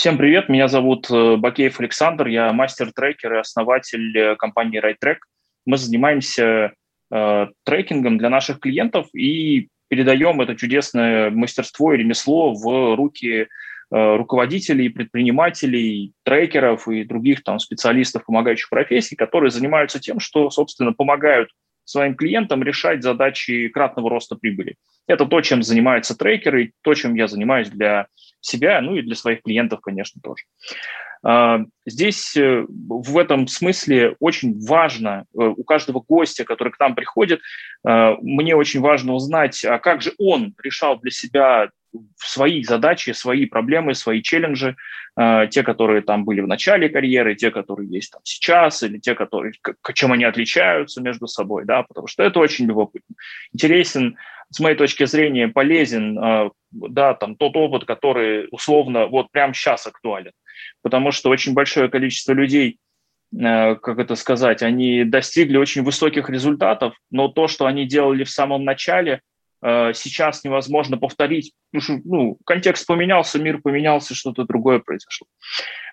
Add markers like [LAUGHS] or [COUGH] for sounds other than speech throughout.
Всем привет, меня зовут э, Бакеев Александр, я мастер-трекер и основатель э, компании RideTrack. Мы занимаемся э, трекингом для наших клиентов и передаем это чудесное мастерство и ремесло в руки э, руководителей, предпринимателей, трекеров и других там специалистов помогающих профессий, которые занимаются тем, что, собственно, помогают своим клиентам решать задачи кратного роста прибыли. Это то, чем занимаются трекеры, то, чем я занимаюсь для себя, ну и для своих клиентов, конечно, тоже. А, здесь э, в этом смысле очень важно э, у каждого гостя, который к нам приходит, э, мне очень важно узнать, а как же он решал для себя свои задачи, свои проблемы, свои челленджи, те, которые там были в начале карьеры, те, которые есть там сейчас, или те, которые, чем они отличаются между собой, да, потому что это очень любопытно. Интересен с моей точки зрения, полезен, а, да, там тот опыт, который условно вот прямо сейчас актуален. Потому что очень большое количество людей, а, как это сказать, они достигли очень высоких результатов, но то, что они делали в самом начале, а, сейчас невозможно повторить, потому что ну, контекст поменялся, мир поменялся, что-то другое произошло.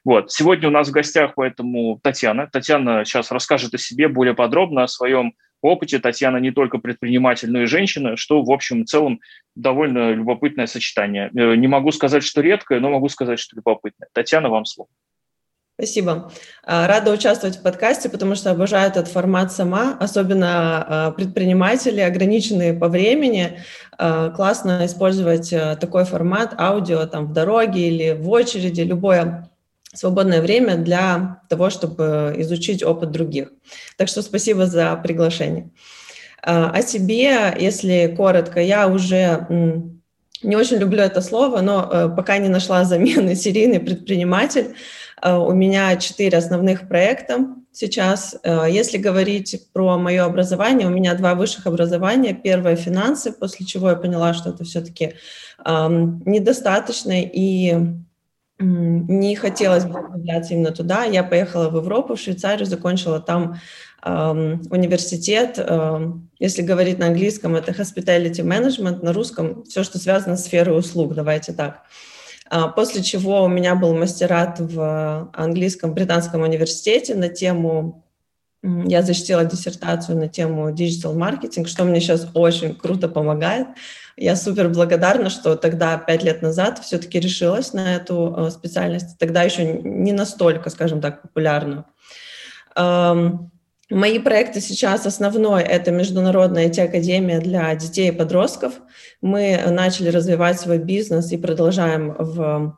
Вот. Сегодня у нас в гостях поэтому Татьяна. Татьяна сейчас расскажет о себе более подробно, о своем опыте Татьяна не только предприниматель, но и женщина, что, в общем и целом, довольно любопытное сочетание. Э, не могу сказать, что редкое, но могу сказать, что любопытное. Татьяна, вам слово. Спасибо. А, рада участвовать в подкасте, потому что обожаю этот формат сама, особенно а, предприниматели, ограниченные по времени. А, классно использовать такой формат аудио там в дороге или в очереди, любое свободное время для того, чтобы изучить опыт других. Так что спасибо за приглашение. А, о себе, если коротко, я уже не очень люблю это слово, но э, пока не нашла замены [LAUGHS] серийный предприниматель. А, у меня четыре основных проекта сейчас. Если говорить про мое образование, у меня два высших образования. Первое – финансы, после чего я поняла, что это все-таки недостаточно, и не хотелось бы углубляться именно туда. Я поехала в Европу, в Швейцарию, закончила там эм, университет. Эм, если говорить на английском, это hospitality management, на русском все, что связано с сферой услуг, давайте так. А, после чего у меня был мастерат в английском британском университете на тему я защитила диссертацию на тему digital маркетинг, что мне сейчас очень круто помогает. Я супер благодарна, что тогда, пять лет назад, все-таки решилась на эту э, специальность. Тогда еще не настолько, скажем так, популярную. Эм, мои проекты сейчас основной – это Международная IT-академия для детей и подростков. Мы начали развивать свой бизнес и продолжаем в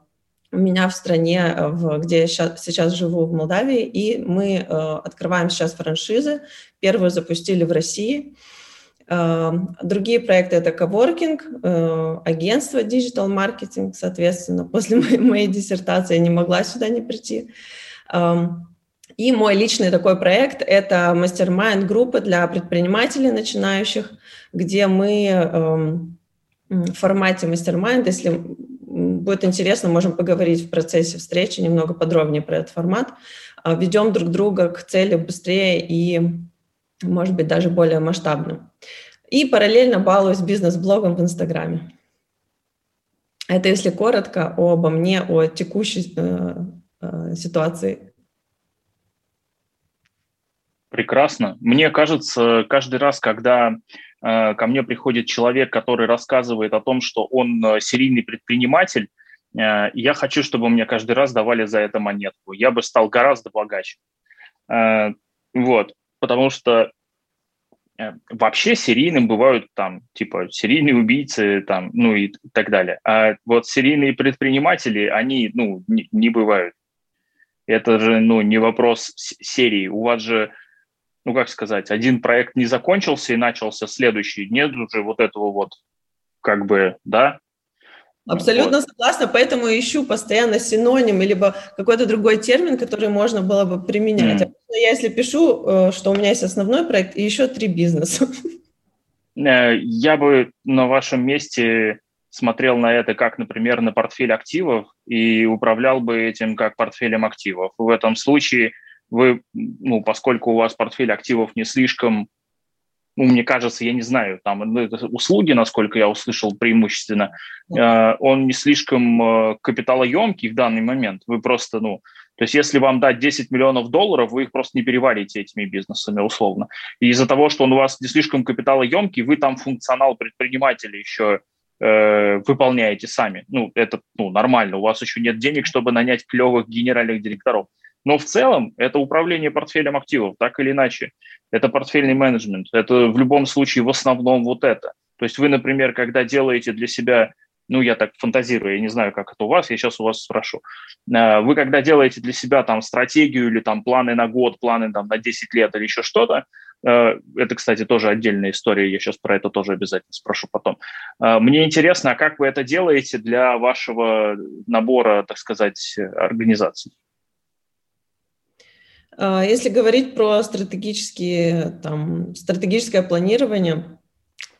у меня в стране, в, где я сейчас, сейчас живу, в Молдавии, и мы э, открываем сейчас франшизы. Первую запустили в России. Другие проекты это коворкинг, э, агентство digital маркетинг, соответственно, после моей, моей диссертации я не могла сюда не прийти. Эм, и мой личный такой проект – это мастер-майнд группы для предпринимателей начинающих, где мы эм, в формате мастер-майнд, если будет интересно, можем поговорить в процессе встречи немного подробнее про этот формат, э, ведем друг друга к цели быстрее и может быть, даже более масштабным. И параллельно балуюсь бизнес-блогом в Инстаграме. Это если коротко обо мне, о текущей э, э, ситуации. Прекрасно. Мне кажется, каждый раз, когда э, ко мне приходит человек, который рассказывает о том, что он э, серийный предприниматель, э, я хочу, чтобы мне каждый раз давали за это монетку. Я бы стал гораздо богаче. Э, вот потому что э, вообще серийным бывают там, типа, серийные убийцы, там, ну и так далее. А вот серийные предприниматели, они, ну, не, не бывают. Это же, ну, не вопрос серии. У вас же, ну, как сказать, один проект не закончился и начался следующий. Нет уже вот этого вот, как бы, да, Абсолютно вот. согласна, поэтому ищу постоянно синоним, либо какой-то другой термин, который можно было бы применять. Mm. Я если пишу, э, что у меня есть основной проект и еще три бизнеса. Э, я бы на вашем месте смотрел на это как, например, на портфель активов и управлял бы этим как портфелем активов. В этом случае вы, ну, поскольку у вас портфель активов не слишком ну, мне кажется, я не знаю, там ну, услуги, насколько я услышал преимущественно, э, он не слишком э, капиталоемкий в данный момент. Вы просто, ну, то есть если вам дать 10 миллионов долларов, вы их просто не переварите этими бизнесами условно. И из-за того, что он у вас не слишком капиталоемкий, вы там функционал предпринимателя еще э, выполняете сами. Ну, это ну, нормально. У вас еще нет денег, чтобы нанять клевых генеральных директоров. Но в целом это управление портфелем активов, так или иначе. Это портфельный менеджмент. Это в любом случае в основном вот это. То есть вы, например, когда делаете для себя, ну, я так фантазирую, я не знаю, как это у вас, я сейчас у вас спрошу. Э, вы когда делаете для себя там стратегию или там планы на год, планы там на 10 лет или еще что-то, э, это, кстати, тоже отдельная история, я сейчас про это тоже обязательно спрошу потом. Э, мне интересно, а как вы это делаете для вашего набора, так сказать, организаций? А, если говорить про стратегические, там, стратегическое планирование,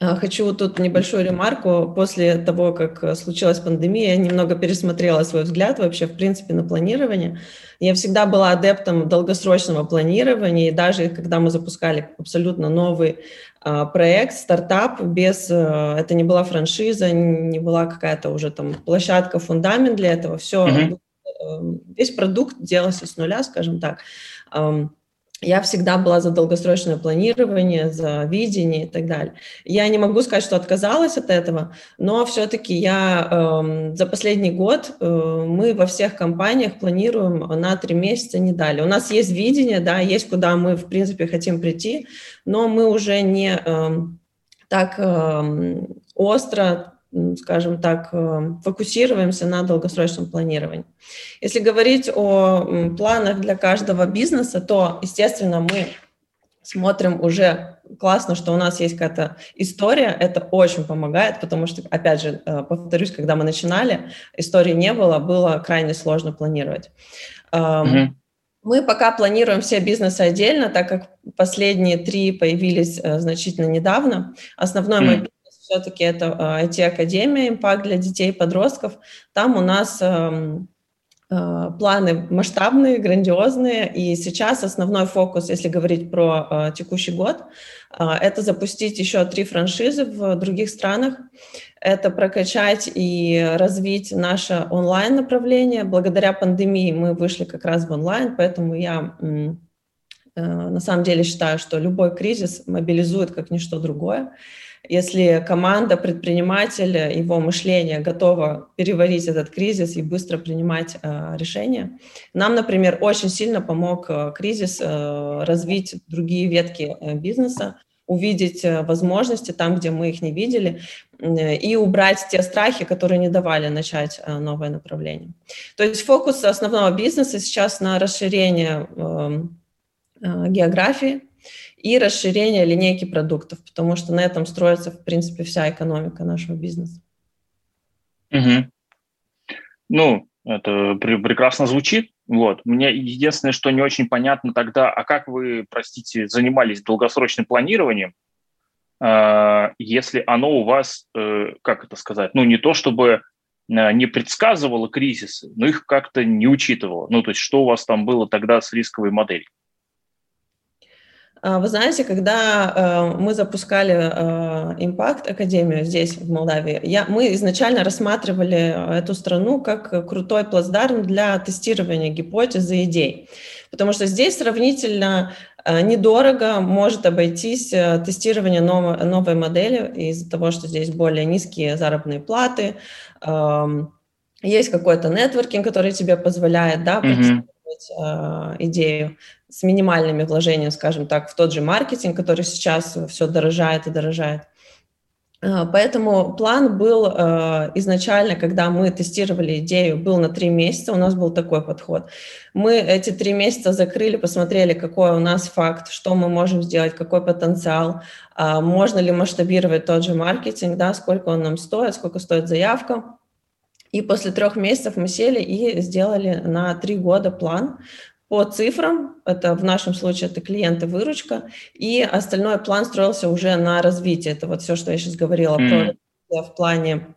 а, Хочу тут небольшую ремарку. После того, как случилась пандемия, я немного пересмотрела свой взгляд вообще, в принципе, на планирование. Я всегда была адептом долгосрочного планирования, и даже когда мы запускали абсолютно новый а, проект, стартап, без, это не была франшиза, не была какая-то уже там площадка, фундамент для этого, все, mm-hmm. весь продукт делался с нуля, скажем так я всегда была за долгосрочное планирование, за видение и так далее. Я не могу сказать, что отказалась от этого, но все-таки я э, за последний год э, мы во всех компаниях планируем на три месяца, не далее. У нас есть видение, да, есть куда мы в принципе хотим прийти, но мы уже не э, так э, остро скажем так, э, фокусируемся на долгосрочном планировании. Если говорить о планах для каждого бизнеса, то, естественно, мы смотрим уже классно, что у нас есть какая-то история, это очень помогает, потому что, опять же, э, повторюсь, когда мы начинали, истории не было, было крайне сложно планировать. Mm-hmm. Мы пока планируем все бизнесы отдельно, так как последние три появились э, значительно недавно. Основной mm-hmm. мой все-таки это IT-академия «Импакт» для детей и подростков. Там у нас эм, э, планы масштабные, грандиозные, и сейчас основной фокус, если говорить про э, текущий год, э, это запустить еще три франшизы в других странах, это прокачать и развить наше онлайн-направление. Благодаря пандемии мы вышли как раз в онлайн, поэтому я на самом деле считаю, что любой кризис мобилизует как ничто другое. Если команда, предприниматель, его мышление готово переварить этот кризис и быстро принимать э, решения. Нам, например, очень сильно помог э, кризис э, развить другие ветки э, бизнеса, увидеть э, возможности там, где мы их не видели, э, и убрать те страхи, которые не давали начать э, новое направление. То есть фокус основного бизнеса сейчас на расширение эм, географии, и расширение линейки продуктов, потому что на этом строится, в принципе, вся экономика нашего бизнеса. Угу. Ну, это прекрасно звучит. Вот. Мне единственное, что не очень понятно тогда, а как вы, простите, занимались долгосрочным планированием, э, если оно у вас, э, как это сказать, ну, не то чтобы э, не предсказывало кризисы, но их как-то не учитывало. Ну, то есть что у вас там было тогда с рисковой моделью? А, вы знаете, когда э, мы запускали э, Impact Академию здесь, в Молдавии, я, мы изначально рассматривали эту страну как крутой плацдарм для тестирования гипотез и идей. Потому что здесь сравнительно э, недорого может обойтись э, тестирование новой, модели из-за того, что здесь более низкие заработные платы, э, есть какой-то нетворкинг, который тебе позволяет да, mm-hmm. Идею с минимальными вложениями, скажем так, в тот же маркетинг, который сейчас все дорожает и дорожает. А, поэтому план был э, изначально, когда мы тестировали идею, был на три месяца, у нас был такой подход. Мы эти три месяца закрыли, посмотрели, какой у нас факт, что мы можем сделать, какой потенциал, а, можно ли масштабировать тот же маркетинг, да, сколько он нам стоит, сколько стоит заявка. И после трех месяцев мы сели и сделали на три года план, по цифрам, это в нашем случае это клиенты выручка, и остальной план строился уже на развитие. Это вот все, что я сейчас говорила mm. про в плане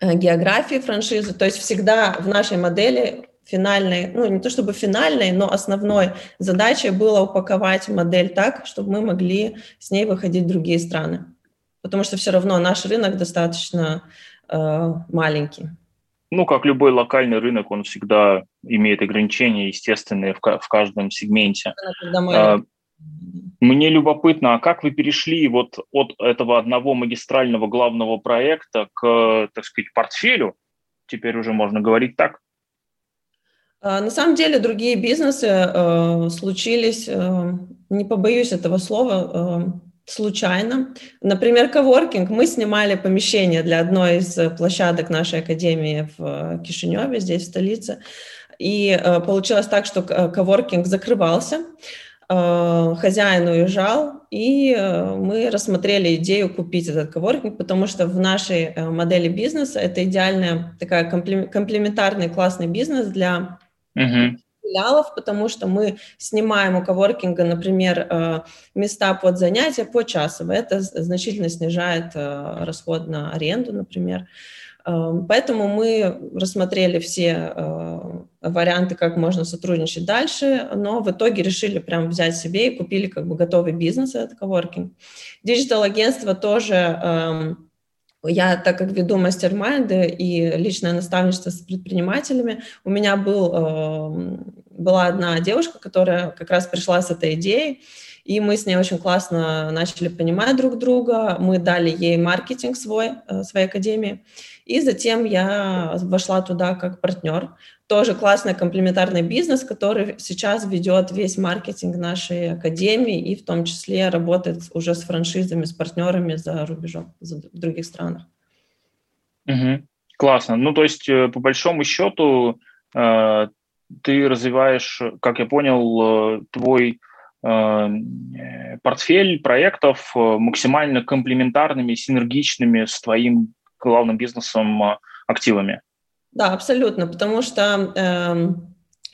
э, географии франшизы. То есть всегда в нашей модели финальной, ну не то чтобы финальной, но основной задачей было упаковать модель так, чтобы мы могли с ней выходить в другие страны. Потому что все равно наш рынок достаточно э, маленький. Ну, как любой локальный рынок, он всегда имеет ограничения, естественные в, в каждом сегменте. Мы... Мне любопытно, а как вы перешли вот от этого одного магистрального главного проекта к, так сказать, портфелю? Теперь уже можно говорить так. А, на самом деле другие бизнесы э, случились, э, не побоюсь этого слова, э, случайно. Например, коворкинг. Мы снимали помещение для одной из площадок нашей академии в Кишиневе, здесь, в столице. И э, получилось так, что коворкинг закрывался, э, хозяин уезжал, и э, мы рассмотрели идею купить этот коворкинг, потому что в нашей модели бизнеса это идеальный, такая комплементарный классный бизнес для uh-huh филиалов, потому что мы снимаем у коворкинга, например, э, места под занятия по часово. Это значительно снижает э, расход на аренду, например. Эм, поэтому мы рассмотрели все э, варианты, как можно сотрудничать дальше, но в итоге решили прям взять себе и купили как бы готовый бизнес, это коворкинг. Диджитал-агентство тоже эм, я, так как веду мастер-майнды и личное наставничество с предпринимателями, у меня был, э, была одна девушка, которая как раз пришла с этой идеей, и мы с ней очень классно начали понимать друг друга. Мы дали ей маркетинг свой, э, своей академии. И затем я вошла туда как партнер тоже классный комплементарный бизнес, который сейчас ведет весь маркетинг нашей академии и в том числе работает уже с франшизами, с партнерами за рубежом, в других странах. Угу. Классно. Ну, то есть, э, по большому счету, э, ты развиваешь, как я понял, э, твой портфель проектов максимально комплементарными, синергичными с твоим главным бизнесом активами. Да, абсолютно, потому что э,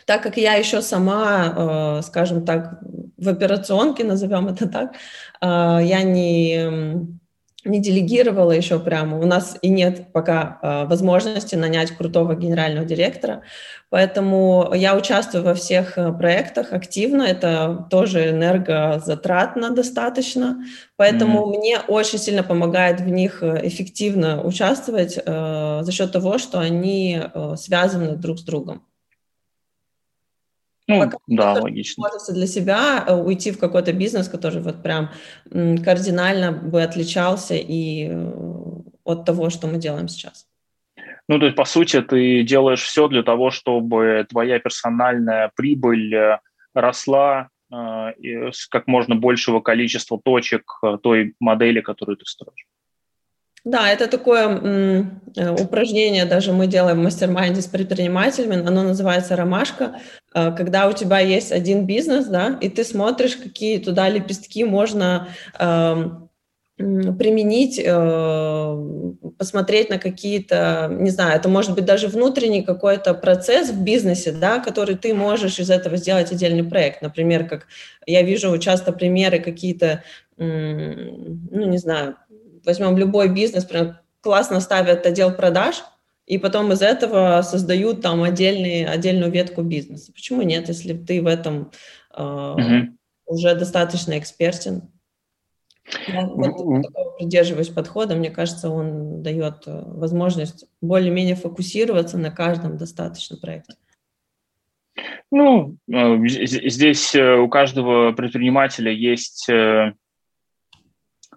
так как я еще сама, э, скажем так, в операционке, назовем это так, э, я не не делегировала еще прямо. У нас и нет пока э, возможности нанять крутого генерального директора, поэтому я участвую во всех э, проектах активно. Это тоже энергозатратно достаточно, поэтому mm-hmm. мне очень сильно помогает в них э, эффективно участвовать э, за счет того, что они э, связаны друг с другом. Ну, Пока да, логично. Для себя э, уйти в какой-то бизнес, который вот прям кардинально бы отличался и э, от того, что мы делаем сейчас. Ну, то есть, по сути, ты делаешь все для того, чтобы твоя персональная прибыль э, росла э, с как можно большего количества точек той модели, которую ты строишь. Да, это такое м, упражнение, даже мы делаем в mastermind е с предпринимателями, оно называется «Ромашка», когда у тебя есть один бизнес, да, и ты смотришь, какие туда лепестки можно э, применить, э, посмотреть на какие-то, не знаю, это может быть даже внутренний какой-то процесс в бизнесе, да, который ты можешь из этого сделать отдельный проект. Например, как я вижу часто примеры какие-то, ну, не знаю, возьмем любой бизнес, прям классно ставят отдел продаж, и потом из этого создают там отдельный, отдельную ветку бизнеса. Почему нет, если ты в этом э, uh уже достаточно экспертен? Я вот придерживаюсь подхода, мне кажется, он дает э, возможность более-менее фокусироваться на каждом достаточно проекте. Ну, э, здесь э, у каждого предпринимателя есть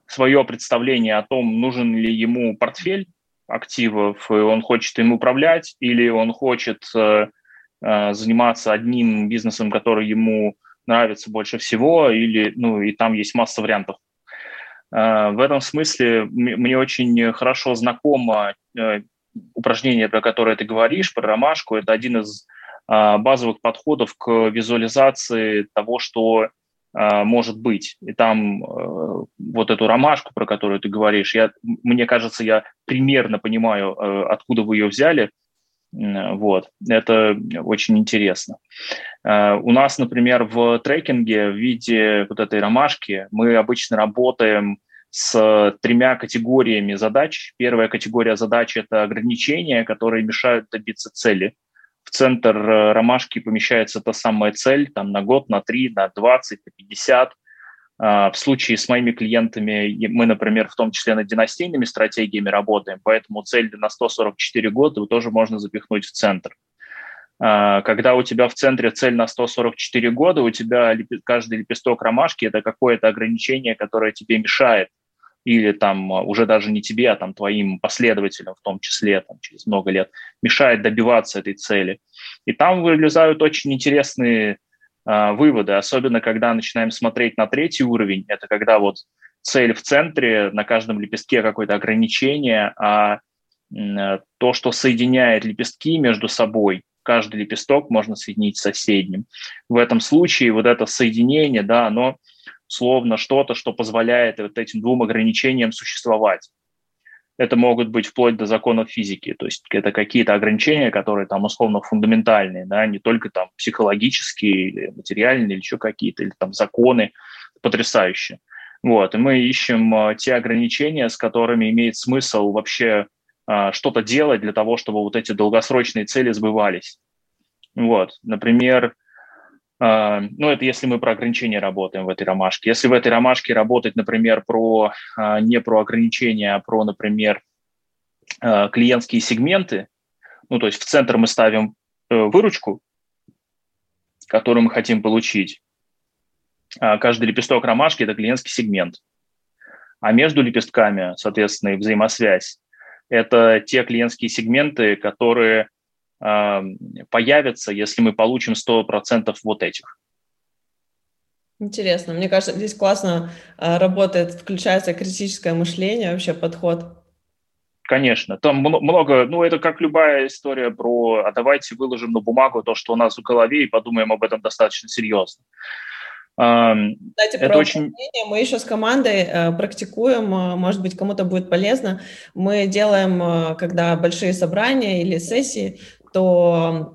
свое представление о том, нужен ли ему портфель активов, и он хочет им управлять, или он хочет э, э, заниматься одним бизнесом, который ему нравится больше всего, или, ну, и там есть масса вариантов. Э, в этом смысле мне очень хорошо знакомо э, упражнение, про которое ты говоришь, про ромашку. Это один из э, базовых подходов к визуализации того, что может быть. И там э, вот эту ромашку, про которую ты говоришь, я, мне кажется, я примерно понимаю, э, откуда вы ее взяли. Вот, это очень интересно. Э, у нас, например, в трекинге в виде вот этой ромашки мы обычно работаем с тремя категориями задач. Первая категория задач – это ограничения, которые мешают добиться цели. В центр э, ромашки помещается та самая цель там, на год, на 3, на 20, на 50. А, в случае с моими клиентами мы, например, в том числе над династийными стратегиями работаем, поэтому цель на 144 года тоже можно запихнуть в центр. А, когда у тебя в центре цель на 144 года, у тебя каждый лепесток ромашки – это какое-то ограничение, которое тебе мешает или там а, уже даже не тебе, а там твоим последователям в том числе там, через много лет, мешает добиваться этой цели. И там вылезают очень интересные э, выводы, особенно когда начинаем смотреть на третий уровень, это когда вот цель в центре, на каждом лепестке какое-то ограничение, а э, то, что соединяет лепестки между собой, каждый лепесток можно соединить с соседним. В этом случае вот это соединение, да, оно словно что-то, что позволяет вот этим двум ограничениям существовать. Это могут быть вплоть до законов физики, то есть это какие-то ограничения, которые там условно фундаментальные, да, не только там психологические или материальные, или еще какие-то, или там законы потрясающие. Вот, и мы ищем а, те ограничения, с которыми имеет смысл вообще а, что-то делать для того, чтобы вот эти долгосрочные цели сбывались. Вот, например, ну, это если мы про ограничения работаем в этой ромашке. Если в этой ромашке работать, например, про а, не про ограничения, а про, например, а, клиентские сегменты, ну, то есть в центр мы ставим э, выручку, которую мы хотим получить. Каждый лепесток ромашки – это клиентский сегмент. А между лепестками, соответственно, взаимосвязь – это те клиентские сегменты, которые появятся, если мы получим 100% вот этих. Интересно. Мне кажется, здесь классно а, работает, включается критическое мышление, вообще подход. Конечно, там много, ну это как любая история про, а давайте выложим на бумагу то, что у нас в голове, и подумаем об этом достаточно серьезно. Кстати, это про очень... мы еще с командой э, практикуем, э, может быть, кому-то будет полезно. Мы делаем, э, когда большие собрания или сессии, то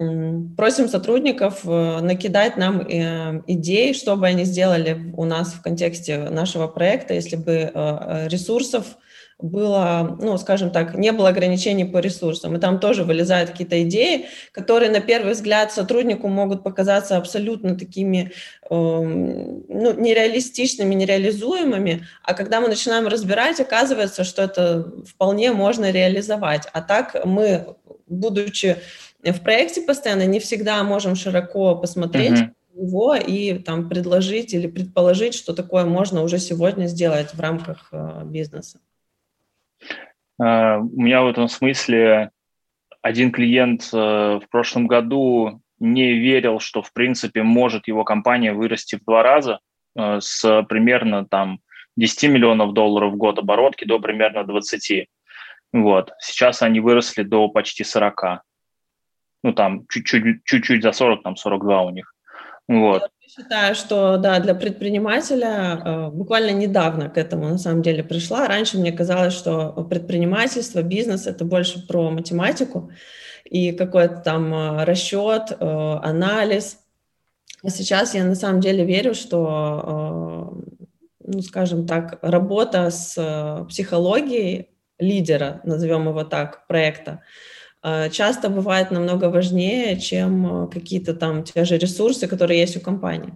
просим сотрудников э, накидать нам э, идей, что бы они сделали у нас в контексте нашего проекта, если бы э, ресурсов было, ну, скажем так, не было ограничений по ресурсам. И там тоже вылезают какие-то идеи, которые на первый взгляд сотруднику могут показаться абсолютно такими эм, ну, нереалистичными, нереализуемыми, а когда мы начинаем разбирать, оказывается, что это вполне можно реализовать. А так мы, будучи в проекте постоянно не всегда можем широко посмотреть uh-huh. его и там предложить или предположить, что такое можно уже сегодня сделать в рамках э, бизнеса. Uh, у меня в этом смысле один клиент uh, в прошлом году не верил, что в принципе может его компания вырасти в два раза uh, с примерно там 10 миллионов долларов в год оборотки до примерно 20. Вот. Сейчас они выросли до почти 40 ну, там, чуть-чуть, чуть-чуть за 40, там, 42 у них. Вот. Я считаю, что, да, для предпринимателя э, буквально недавно к этому, на самом деле, пришла. Раньше мне казалось, что предпринимательство, бизнес – это больше про математику и какой-то там э, расчет, э, анализ. А сейчас я на самом деле верю, что, ну, скажем так, работа с психологией лидера, назовем его так, проекта, часто бывает намного важнее, чем э, какие-то там те же ресурсы, которые есть у компании.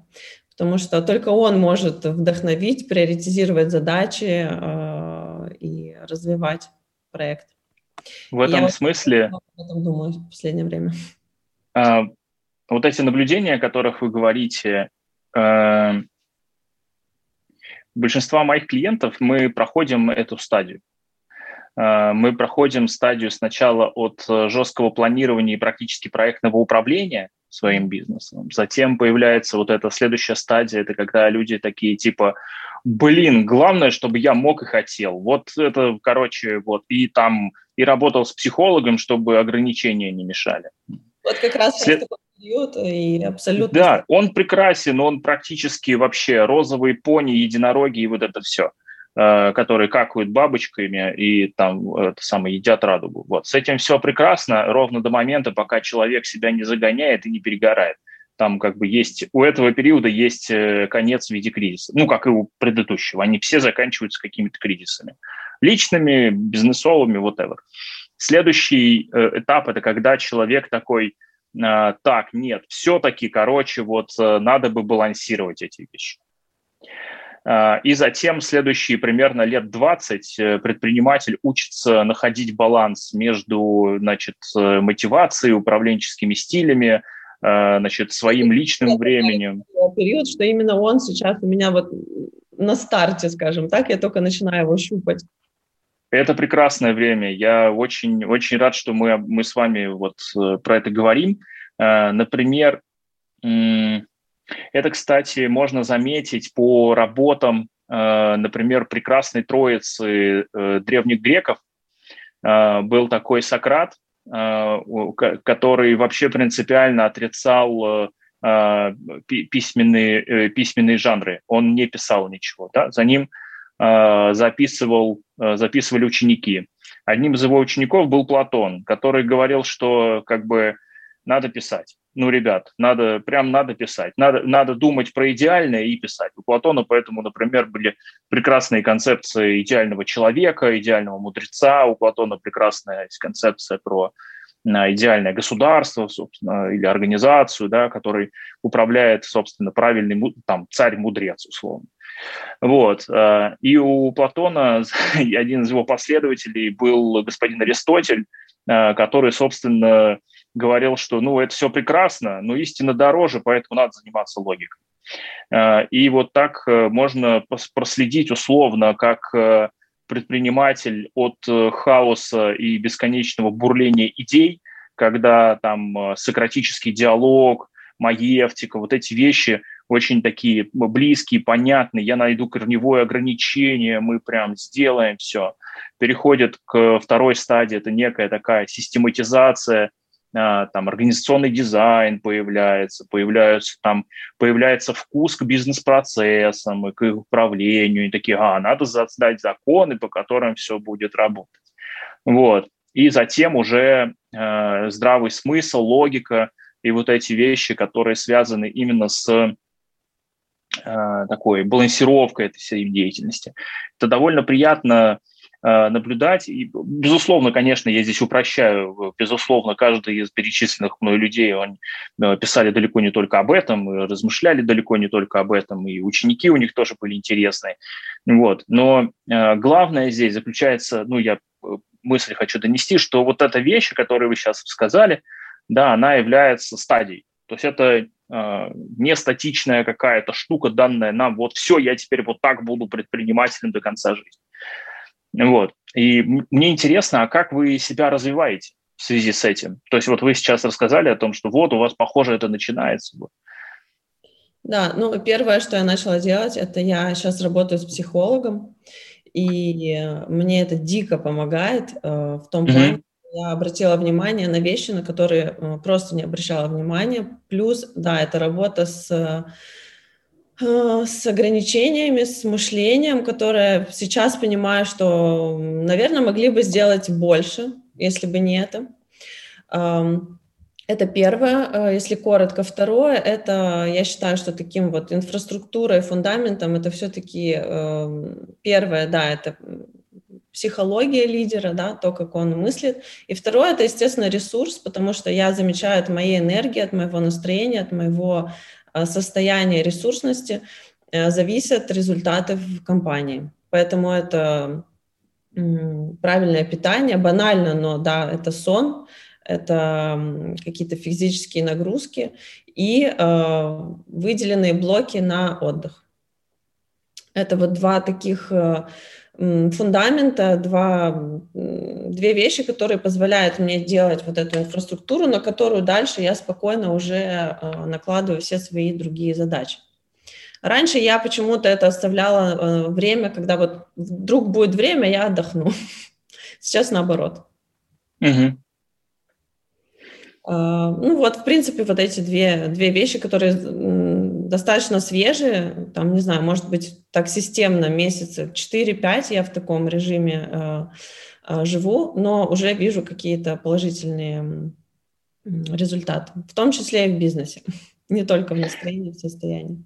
Потому что только он может вдохновить, приоритизировать задачи э, и развивать проект. В этом Я смысле... Об этом думаю в последнее время. А, вот эти наблюдения, о которых вы говорите, э, большинства моих клиентов мы проходим эту стадию. Э, мы проходим стадию сначала от э, жесткого планирования и практически проектного управления своим бизнесом. Затем появляется вот эта следующая стадия, это когда люди такие типа, блин, главное, чтобы я мог и хотел. Вот это, короче, вот, и там, и работал с психологом, чтобы ограничения не мешали. Вот как раз След... такой период, и абсолютно... Да, он прекрасен, он практически вообще розовые пони, единороги и вот это все. Э, которые какают бабочками и там это самое едят радугу. Вот с этим все прекрасно, ровно до момента, пока человек себя не загоняет и не перегорает. Там как бы есть у этого периода есть э, конец в виде кризиса, ну как и у предыдущего. Они все заканчиваются какими-то кризисами, личными, бизнесовыми, whatever. Следующий э, этап это когда человек такой так, нет, все-таки, короче, вот надо бы балансировать эти вещи. И затем следующие примерно лет 20 предприниматель учится находить баланс между значит, мотивацией, управленческими стилями, значит, своим личным временем. Период, что именно он сейчас у меня вот на старте, скажем так, я только начинаю его щупать. Это прекрасное время. Я очень, очень рад, что мы, мы с вами вот э, про это говорим. Э, например, это, кстати, можно заметить по работам, э, например, прекрасной троицы древних греков. Был такой Сократ, который вообще принципиально отрицал письменные, письменные жанры. Он не писал ничего. Да? За ним Э, записывал, э, записывали ученики. Одним из его учеников был Платон, который говорил, что как бы надо писать. Ну, ребят, надо, прям надо писать. Надо, надо думать про идеальное и писать. У Платона поэтому, например, были прекрасные концепции идеального человека, идеального мудреца. У Платона прекрасная концепция про э, идеальное государство, собственно, или организацию, да, который управляет, собственно, правильный там, царь-мудрец, условно. Вот. Э, и у Платона [LAUGHS] один из его последователей был господин Аристотель, э, который, собственно, говорил, что ну, это все прекрасно, но истина дороже, поэтому надо заниматься логикой. Э, и вот так можно проследить условно, как предприниматель от хаоса и бесконечного бурления идей, когда там сократический диалог, маевтика, вот эти вещи – очень такие близкие, понятные, я найду корневое ограничение, мы прям сделаем все. Переходит к второй стадии, это некая такая систематизация, там организационный дизайн появляется, появляются, там, появляется вкус к бизнес-процессам и к их управлению, и такие, а, надо создать законы, по которым все будет работать. Вот. И затем уже э, здравый смысл, логика и вот эти вещи, которые связаны именно с Э, такой балансировкой этой всей деятельности. Это довольно приятно наблюдать. И, безусловно, конечно, я здесь упрощаю, безусловно, каждый из перечисленных мной людей, он, э, писали далеко не только об этом, размышляли далеко не только об этом, и ученики у них тоже были интересные. Вот. Но главное здесь заключается, ну, я мысль хочу донести, что вот эта вещь, которую вы сейчас сказали, да, она является стадией. То есть это а, не статичная какая-то штука, данная нам, вот все, я теперь вот так буду предпринимателем до конца жизни. Вот. И мне интересно, а как вы себя развиваете в связи с этим? То есть вот вы сейчас рассказали о том, что вот у вас, похоже, это начинается. Да, ну первое, что я начала делать, это я сейчас работаю с психологом, и мне это дико помогает э, в том mm-hmm. плане, я обратила внимание на вещи, на которые э, просто не обращала внимания. Плюс, да, это работа с, с ограничениями, с мышлением, которое сейчас понимаю, что, наверное, могли бы сделать больше, если бы не это. Это первое, э, если коротко. Второе, это я считаю, что таким вот инфраструктурой, фундаментом это все-таки эм, первое, да, это психология лидера, да, то, как он мыслит. И второе, это, естественно, ресурс, потому что я замечаю от моей энергии, от моего настроения, от моего состояния ресурсности э, зависят результаты в компании. Поэтому это правильное питание, банально, но да, это сон, это какие-то физические нагрузки и э, выделенные блоки на отдых. Это вот два таких э, фундамента, два, две вещи, которые позволяют мне делать вот эту инфраструктуру, на которую дальше я спокойно уже э, накладываю все свои другие задачи. Раньше я почему-то это оставляла э, время, когда вот вдруг будет время, я отдохну. [LAUGHS] Сейчас наоборот. Угу. Ну вот, в принципе, вот эти две, две вещи, которые достаточно свежие, там, не знаю, может быть, так системно, месяца 4-5 я в таком режиме э, э, живу, но уже вижу какие-то положительные результаты, в том числе и в бизнесе, [LAUGHS] не только в настроении, в состоянии.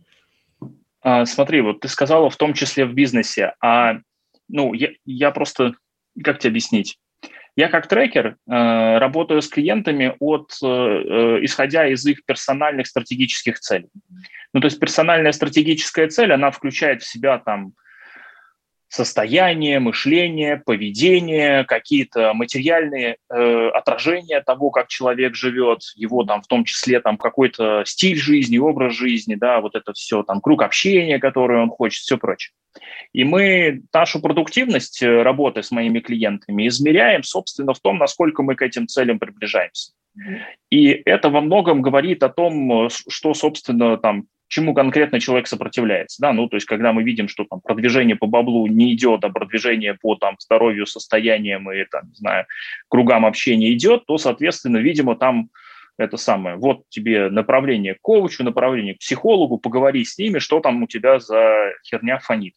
А, смотри, вот ты сказала в том числе в бизнесе, а ну я, я просто, как тебе объяснить? Я как трекер э, работаю с клиентами от, э, э, исходя из их персональных стратегических целей. Ну, то есть персональная стратегическая цель, она включает в себя там состояние, мышление, поведение, какие-то материальные э, отражения того, как человек живет, его там в том числе там какой-то стиль жизни, образ жизни, да, вот это все, там круг общения, который он хочет, все прочее. И мы нашу продуктивность э, работы с моими клиентами измеряем, собственно, в том, насколько мы к этим целям приближаемся. И это во многом говорит о том, э, что, собственно, там чему конкретно человек сопротивляется. Да? Ну, то есть, когда мы видим, что там продвижение по баблу не идет, а продвижение по там, здоровью, состояниям и, там, не знаю, кругам общения идет, то, соответственно, видимо, там это самое, вот тебе направление к коучу, направление к психологу, поговори с ними, что там у тебя за херня фонит.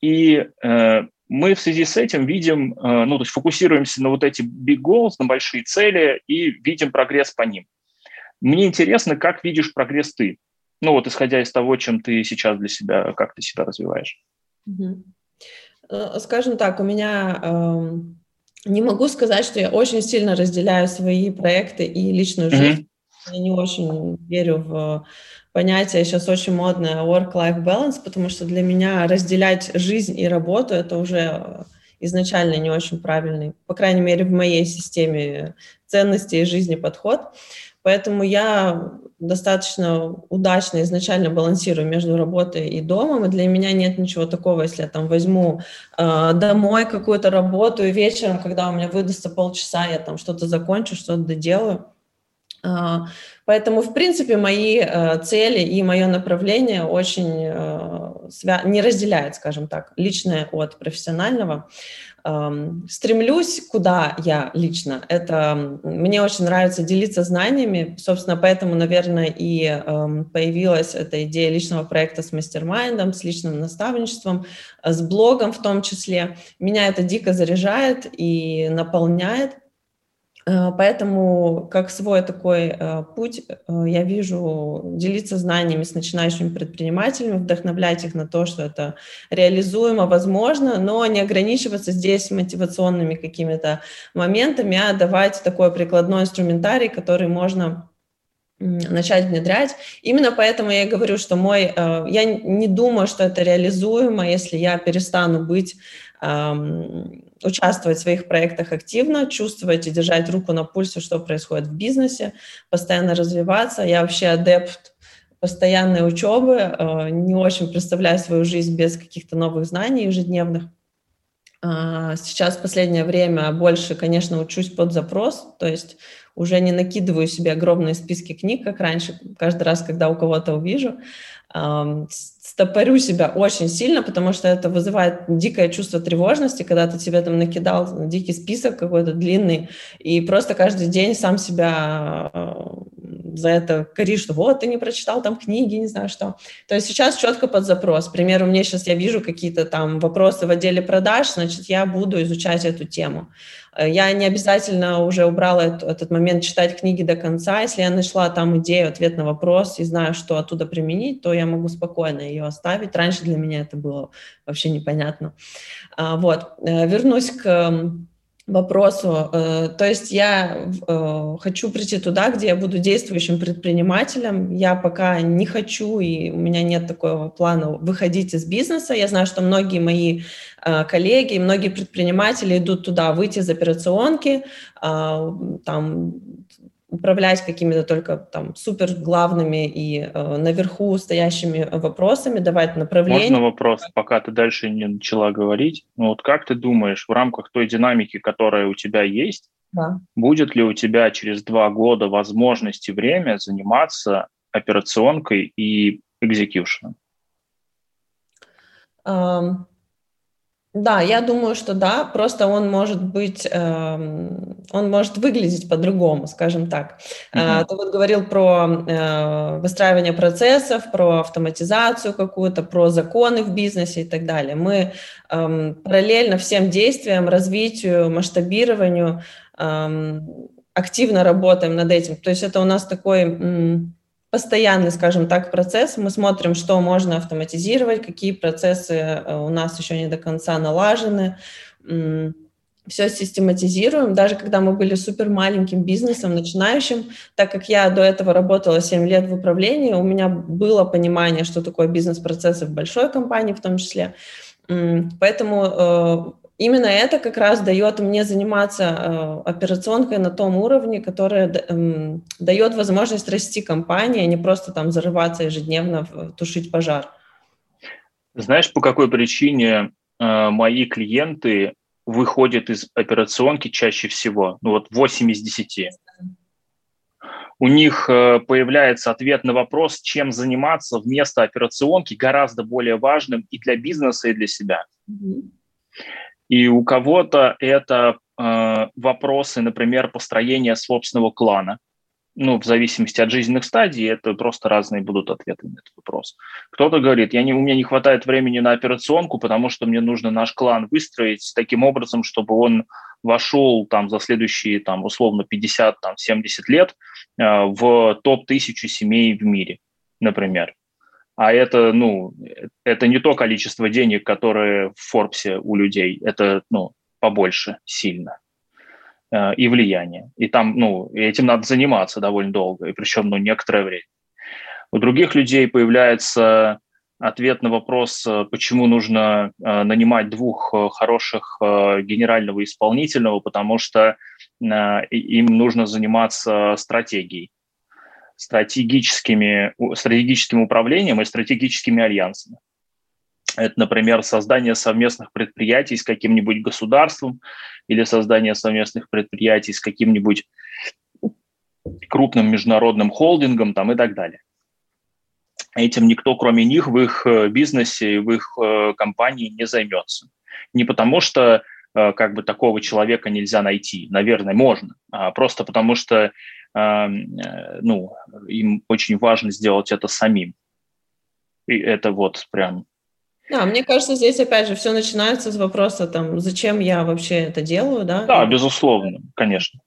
И э, мы в связи с этим видим, э, ну, то есть фокусируемся на вот эти big goals, на большие цели и видим прогресс по ним. Мне интересно, как видишь прогресс ты? Ну вот исходя из того, чем ты сейчас для себя, как ты себя развиваешь. Угу. Скажем так, у меня э, не могу сказать, что я очень сильно разделяю свои проекты и личную жизнь. Mm-hmm. Я не очень верю в понятие сейчас очень модное work-life balance, потому что для меня разделять жизнь и работу это уже изначально не очень правильный, по крайней мере в моей системе ценностей и жизни подход. Поэтому я достаточно удачно изначально балансирую между работой и домом, и для меня нет ничего такого, если я там возьму э, домой какую-то работу, и вечером, когда у меня выдастся полчаса, я там что-то закончу, что-то доделаю. Э, поэтому, в принципе, мои э, цели и мое направление очень э, свя- не разделяют, скажем так, личное от профессионального. Э, стремлюсь, куда я лично, это мне очень нравится делиться знаниями, собственно, поэтому, наверное, и появилась эта идея личного проекта с мастер-майндом, с личным наставничеством, с блогом в том числе. Меня это дико заряжает и наполняет, Э, поэтому как свой такой э, путь э, я вижу делиться знаниями с начинающими предпринимателями, вдохновлять их на то, что это реализуемо, возможно, но не ограничиваться здесь мотивационными какими-то моментами, а давать такой прикладной инструментарий, который можно начать внедрять. Именно поэтому я и говорю, что мой, я не думаю, что это реализуемо, если я перестану быть участвовать в своих проектах активно, чувствовать и держать руку на пульсе, что происходит в бизнесе, постоянно развиваться. Я вообще адепт постоянной учебы, э, не очень представляю свою жизнь без каких-то новых знаний ежедневных. А, сейчас в последнее время больше, конечно, учусь под запрос, то есть уже не накидываю себе огромные списки книг, как раньше, каждый раз, когда у кого-то увижу, стопорю себя очень сильно, потому что это вызывает дикое чувство тревожности, когда ты тебе там накидал дикий список какой-то длинный, и просто каждый день сам себя э, за это коришь, что вот, ты не прочитал там книги, не знаю что. То есть сейчас четко под запрос. К примеру, мне сейчас я вижу какие-то там вопросы в отделе продаж, значит, я буду изучать эту тему. Э, я не обязательно уже убрала этот момент читать книги до конца. Если я нашла там идею, ответ на вопрос и знаю, что оттуда применить, то я могу спокойно ее оставить. Раньше для меня это было вообще непонятно. А, вот. Э, вернусь к вопросу. Э, то есть я хочу прийти туда, где я буду действующим предпринимателем. Я пока не хочу, и у меня нет такого плана выходить из бизнеса. Я знаю, что многие мои Э, коллеги, многие предприниматели идут туда, выйти из операционки, э, там управлять какими-то только там супер главными и э, наверху стоящими вопросами, давать направление. Можно вопрос, пока ты дальше не начала говорить? Ну вот как ты думаешь, в рамках той динамики, которая у тебя есть, да. будет ли у тебя через два года возможность и время заниматься операционкой и экзекьюшеном? Um, да, я думаю, что да, просто он может быть, э, он может выглядеть по-другому, скажем так. Uh-huh. Э, ты вот говорил про э, выстраивание процессов, про автоматизацию какую-то, про законы в бизнесе и так далее. Мы э, параллельно всем действиям, развитию, масштабированию э, активно работаем над этим. То есть это у нас такой постоянный, скажем так, процесс. Мы смотрим, что можно автоматизировать, какие процессы э, у нас еще не до конца налажены. все систематизируем. Даже когда мы были супер маленьким бизнесом, начинающим, так как я до этого работала 7 лет в управлении, у меня было понимание, что такое бизнес-процессы в большой компании в том числе. Поэтому э, именно это как раз дает мне заниматься э, операционкой на том уровне, который эм, дает возможность расти компании, а не просто там зарываться ежедневно, тушить пожар. Знаешь, по какой причине э, мои клиенты выходят из операционки чаще всего? Ну вот 8 из 10. У них э, появляется ответ на вопрос, чем заниматься вместо операционки, гораздо более важным и для бизнеса, и для себя. Mm-hmm. И у кого-то это э, вопросы, например, построения собственного клана ну, в зависимости от жизненных стадий, это просто разные будут ответы на этот вопрос. Кто-то говорит, я не, у меня не хватает времени на операционку, потому что мне нужно наш клан выстроить таким образом, чтобы он вошел там за следующие, там, условно, 50-70 лет э, в топ-1000 семей в мире, например. А это, ну, это не то количество денег, которое в Форбсе у людей, это, ну, побольше сильно. Э, и влияние. И там, ну, этим надо заниматься довольно долго, и причем, ну, некоторое время. У других людей появляется ответ на вопрос, э, почему нужно э, нанимать двух хороших генерального исполнительного, потому что им нужно заниматься стратегией, стратегическими, стратегическим управлением и стратегическими альянсами. Это, например, создание совместных предприятий с каким-нибудь государством или создание совместных предприятий с каким-нибудь крупным международным холдингом там, и так далее. Этим никто, кроме них, в их э, бизнесе, в их э, компании не займется. Не потому что как бы такого человека нельзя найти, наверное, можно, а просто потому что ну, им очень важно сделать это самим. И это вот прям да, мне кажется, здесь опять же все начинается с вопроса там, зачем я вообще это делаю, да? Да, безусловно, конечно.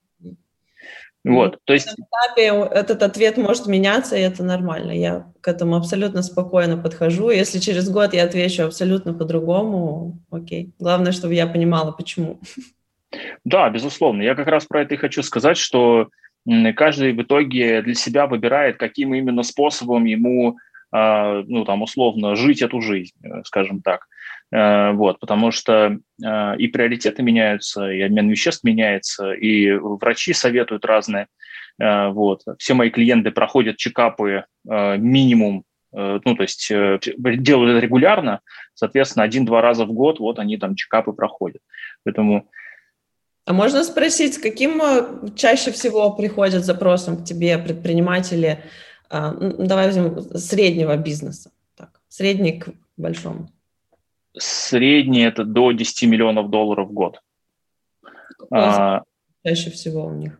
Вот, то есть... На этапе этот ответ может меняться, и это нормально. Я к этому абсолютно спокойно подхожу. Если через год я отвечу абсолютно по-другому, окей. Главное, чтобы я понимала, почему. Да, безусловно. Я как раз про это и хочу сказать, что каждый в итоге для себя выбирает, каким именно способом ему а, ну, там, условно, жить эту жизнь, э, скажем так. Э, вот, потому что э, и приоритеты меняются, и обмен веществ меняется, и врачи советуют разные. Вот. Все мои клиенты проходят чекапы минимум, ну, то есть делают это регулярно, соответственно, один-два раза в год вот они там чекапы проходят. Поэтому а можно спросить, каким чаще всего приходят запросом к тебе предприниматели давай возьмем среднего бизнеса. Так, средний к большому. Средний это до 10 миллионов долларов в год. А, чаще всего у них?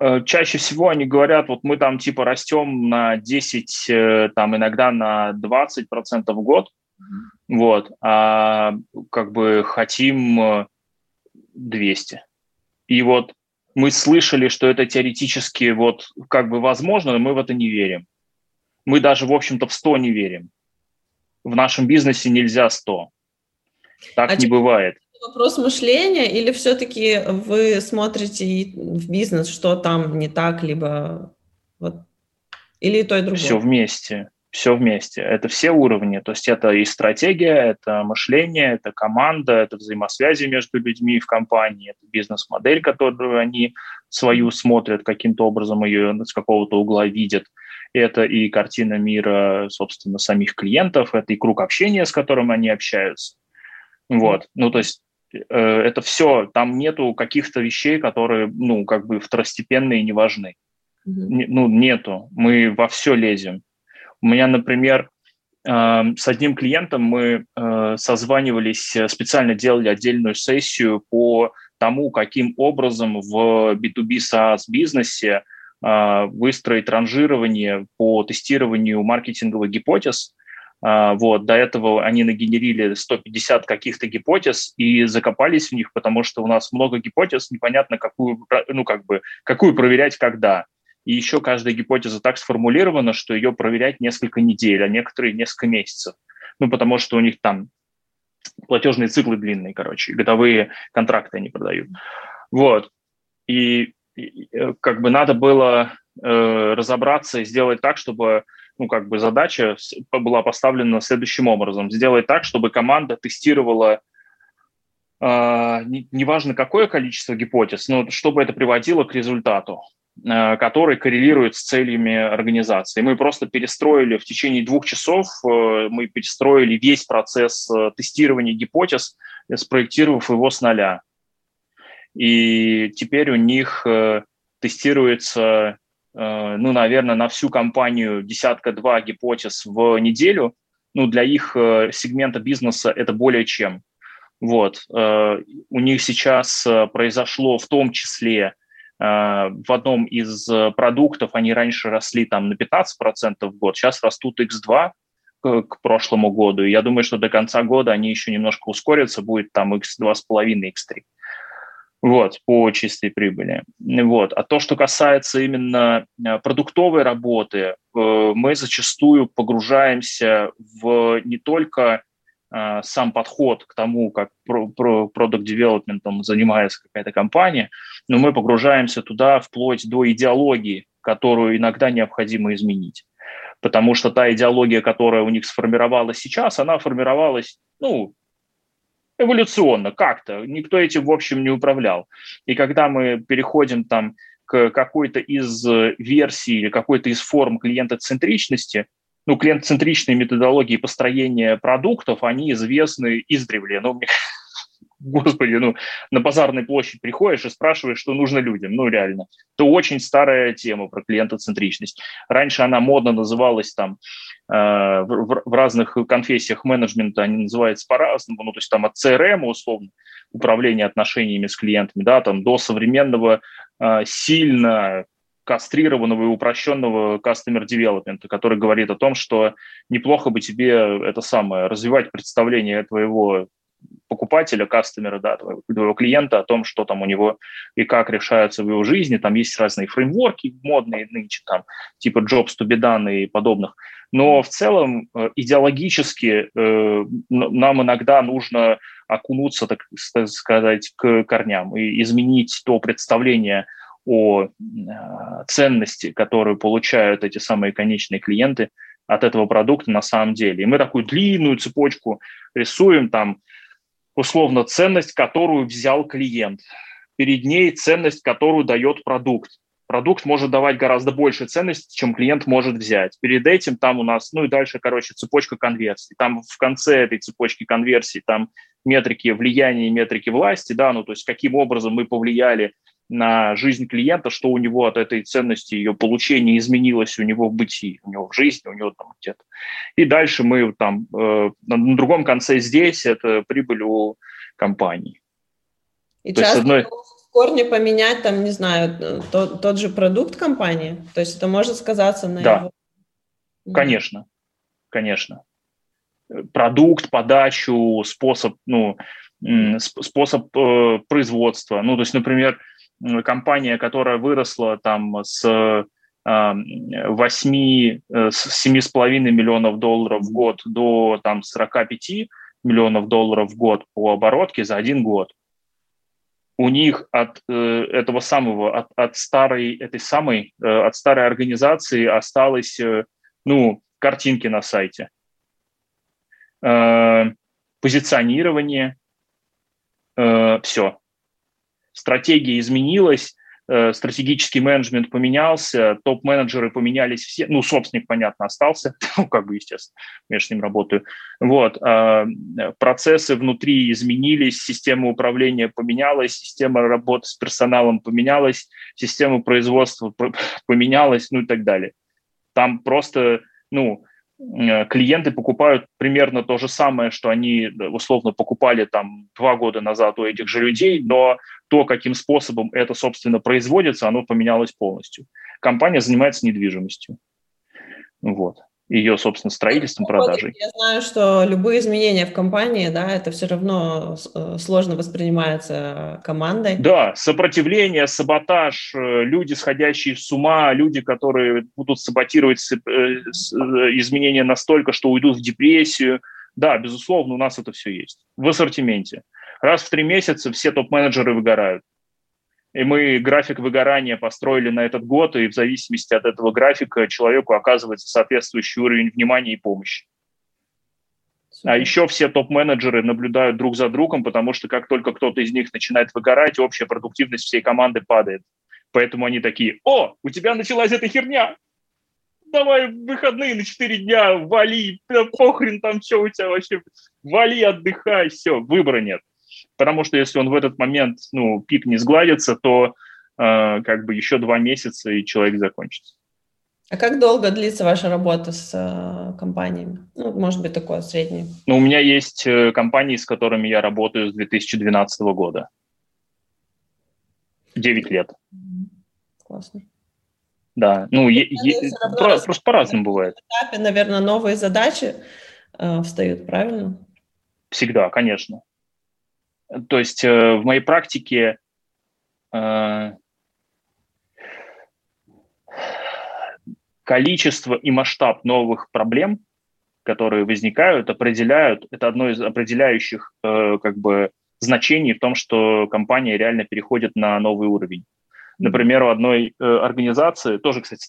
Э, чаще всего они говорят, вот мы там типа растем на 10, э, там иногда на 20 процентов в год, mm-hmm. вот, а как бы хотим 200. Э, И вот мы слышали, что это теоретически вот как бы возможно, но мы в это не верим. Мы даже, в общем-то, в 100 не верим. В нашем бизнесе нельзя 100. Так а не бывает. Вопрос мышления или все-таки вы смотрите в бизнес, что там не так, либо вот, или и то, и другое? Все вместе все вместе. Это все уровни, то есть это и стратегия, это мышление, это команда, это взаимосвязи между людьми в компании, это бизнес-модель, которую они свою смотрят, каким-то образом ее с какого-то угла видят. Это и картина мира, собственно, самих клиентов, это и круг общения, с которым они общаются. Вот, ну то есть э, это все, там нету каких-то вещей, которые, ну, как бы второстепенные и не важны. Mm-hmm. Ну, нету. Мы во все лезем. У меня, например, эм, с одним клиентом мы э, созванивались, э, специально делали отдельную сессию по тому, каким образом в B2B SaaS бизнесе э, выстроить ранжирование по тестированию маркетинговых гипотез. Вот, до этого они нагенерили 150 каких-то гипотез и закопались в них, потому что у нас много гипотез, непонятно, какую, ну, как бы, какую проверять когда. И еще каждая гипотеза так сформулирована, что ее проверять несколько недель, а некоторые несколько месяцев. Ну, потому что у них там платежные циклы длинные, короче, годовые контракты они продают. Вот. И как бы надо было э, разобраться и сделать так, чтобы ну, как бы задача была поставлена следующим образом. Сделать так, чтобы команда тестировала э, неважно какое количество гипотез, но чтобы это приводило к результату, э, который коррелирует с целями организации. Мы просто перестроили в течение двух часов, э, мы перестроили весь процесс э, тестирования гипотез, спроектировав его с нуля. И теперь у них э, тестируется Э, ну, наверное, на всю компанию десятка-два гипотез в неделю. Ну, для их э, сегмента бизнеса это более чем. Вот. У них сейчас произошло в том числе в одном из продуктов, они раньше росли там на 15% в год, сейчас растут x2 к прошлому году. Я думаю, что до конца года они еще немножко ускорятся, будет там x2,5, x3 вот, по чистой прибыли. Вот. А то, что касается именно э, продуктовой работы, э, мы зачастую погружаемся в не только э, сам подход к тому, как продукт девелопментом занимается какая-то компания, но мы погружаемся туда вплоть до идеологии, которую иногда необходимо изменить. Потому что та идеология, которая у них сформировалась сейчас, она формировалась ну, эволюционно как-то. Никто этим, в общем, не управлял. И когда мы переходим там к какой-то из версий или какой-то из форм клиентоцентричности, ну, клиентоцентричные методологии построения продуктов, они известны издревле. Но мне господи, ну, на базарной площадь приходишь и спрашиваешь, что нужно людям, ну, реально. Это очень старая тема про клиентоцентричность. Раньше она модно называлась там э, в, в разных конфессиях менеджмента, они называются по-разному, ну, то есть там от CRM, условно, управления отношениями с клиентами, да, там до современного э, сильно кастрированного и упрощенного customer development, который говорит о том, что неплохо бы тебе это самое, развивать представление твоего покупателя, кастомера, да, твоего, клиента о том, что там у него и как решается в его жизни. Там есть разные фреймворки модные нынче, там, типа Jobs to be done и подобных. Но в целом э, идеологически э, нам иногда нужно окунуться, так сказать, к корням и изменить то представление о э, ценности, которую получают эти самые конечные клиенты от этого продукта на самом деле. И мы такую длинную цепочку рисуем, там условно ценность, которую взял клиент. Перед ней ценность, которую дает продукт. Продукт может давать гораздо больше ценности, чем клиент может взять. Перед этим там у нас, ну и дальше, короче, цепочка конверсий. Там в конце этой цепочки конверсий там метрики влияния и метрики власти, да, ну то есть каким образом мы повлияли на жизнь клиента, что у него от этой ценности, ее получения изменилось у него в бытии, у него в жизни, у него там где-то. И дальше мы там э, на другом конце здесь это прибыль у компании. И То часто одной... в корне поменять, там, не знаю, тот, тот же продукт компании? То есть это может сказаться на да. его... Конечно, конечно. Продукт, подачу, способ, ну, способ э, производства. Ну, то есть, например, компания, которая выросла там с 8, а, э, с 7,5 миллионов долларов в год до там 45 миллионов долларов в год по оборотке за один год. У них от э, этого самого, от, от старой, этой самой, э, от старой организации осталось, ну, картинки на сайте, позиционирование, все стратегия изменилась, э, стратегический менеджмент поменялся, топ-менеджеры поменялись все, ну, собственник, понятно, остался, [LAUGHS] ну, как бы, естественно, я с ним работаю. Вот, а, процессы внутри изменились, система управления поменялась, система работы с персоналом поменялась, система производства [LAUGHS] поменялась, ну, и так далее. Там просто, ну, Э, клиенты покупают примерно то же самое, что они условно покупали там два года назад у этих же людей, но то, каким способом это, собственно, производится, оно поменялось полностью. Компания занимается недвижимостью. Вот ее, собственно, строительством, продажей. Я знаю, что любые изменения в компании, да, это все равно э, сложно воспринимается командой. Да, сопротивление, саботаж, э, люди, сходящие с ума, люди, которые будут саботировать э, изменения настолько, что уйдут в депрессию, Да, безусловно, у нас это все есть в ассортименте. Раз в три месяца все топ-менеджеры выгорают. И мы график выгорания построили на этот год, и в зависимости от этого графика человеку оказывается соответствующий уровень внимания и помощи. А еще все топ-менеджеры наблюдают друг за другом, потому что как только кто-то из них начинает выгорать, общая продуктивность всей команды падает. Поэтому они такие, о, у тебя началась эта херня, давай выходные на 4 дня, вали, похрен там что у тебя вообще, вали, отдыхай, все, выбора нет. Потому что если он в этот момент, ну, пик не сгладится, то э, как бы еще два месяца, и человек закончится. А как долго длится ваша работа с э, компаниями? Ну, может быть, такое среднее. Ну, у меня есть э, компании, с которыми я работаю с 2012 года. Девять лет. Классно. Да, ну, е- е- про- просто по-разному бывает. На этапе, наверное, новые задачи э, встают, правильно? Всегда, конечно. То есть э, в моей практике э, количество и масштаб новых проблем, которые возникают, определяют, это одно из определяющих э, как бы значений в том, что компания реально переходит на новый уровень. Например, у одной э, организации, тоже, кстати,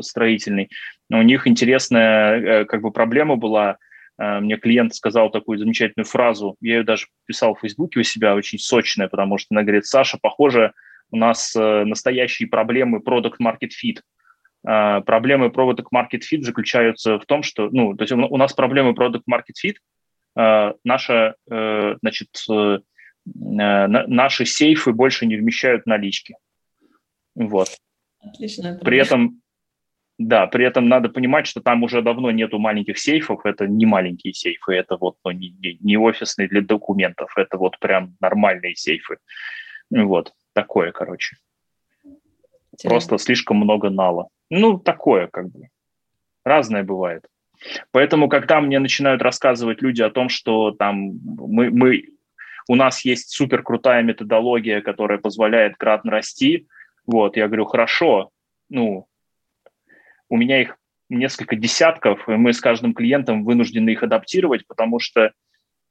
строительной, у них интересная э, как бы проблема была. Э, мне клиент сказал такую замечательную фразу, я ее даже писал в Фейсбуке у себя, очень сочная, потому что она говорит, Саша, похоже, у нас э, настоящие проблемы product market fit. Uh, проблемы Product Market Fit заключаются в том, что, ну, то есть у нас проблемы Product Market Fit, наша, значит, наши сейфы больше не вмещают налички. Вот. Отлично. При этом, да, при этом надо понимать, что там уже давно нету маленьких сейфов, это не маленькие сейфы, это вот ну, не, не офисные для документов, это вот прям нормальные сейфы. Вот, такое, короче. Интересно. Просто слишком много нала. Ну, такое как бы. Разное бывает. Поэтому, когда мне начинают рассказывать люди о том, что там мы, мы, у нас есть супер крутая методология, которая позволяет кратно расти, вот, я говорю, хорошо, ну, у меня их несколько десятков, и мы с каждым клиентом вынуждены их адаптировать, потому что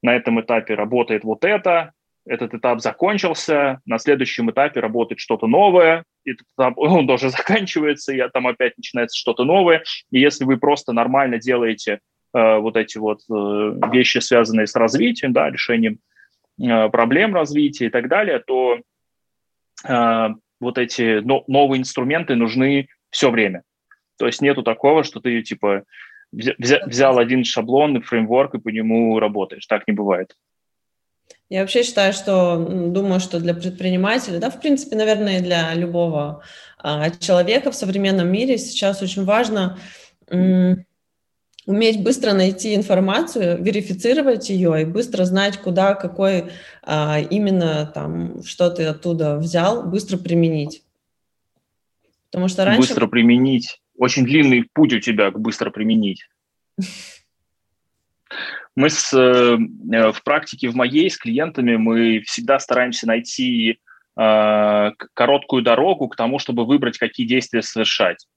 на этом этапе работает вот это, этот этап закончился, на следующем этапе работает что-то новое, этот [LAUGHS] он тоже заканчивается, и там опять начинается что-то новое. И если вы просто нормально делаете э, вот эти вот э, вещи, связанные с развитием, да, решением э, проблем развития и так далее, то э, вот эти но, новые инструменты нужны все время. То есть нету такого, что ты типа взял, взял один шаблон и фреймворк и по нему работаешь. Так не бывает. Я вообще считаю, что думаю, что для предпринимателя, да, в принципе, наверное, для любого а, человека в современном мире сейчас очень важно м- уметь быстро найти информацию, верифицировать ее и быстро знать, куда, какой а, именно там, что ты оттуда взял, быстро применить. Потому что раньше... Быстро применить. Очень длинный путь у тебя быстро применить. Мы с, э, в практике в моей с клиентами мы всегда стараемся найти э, короткую дорогу к тому, чтобы выбрать, какие действия совершать.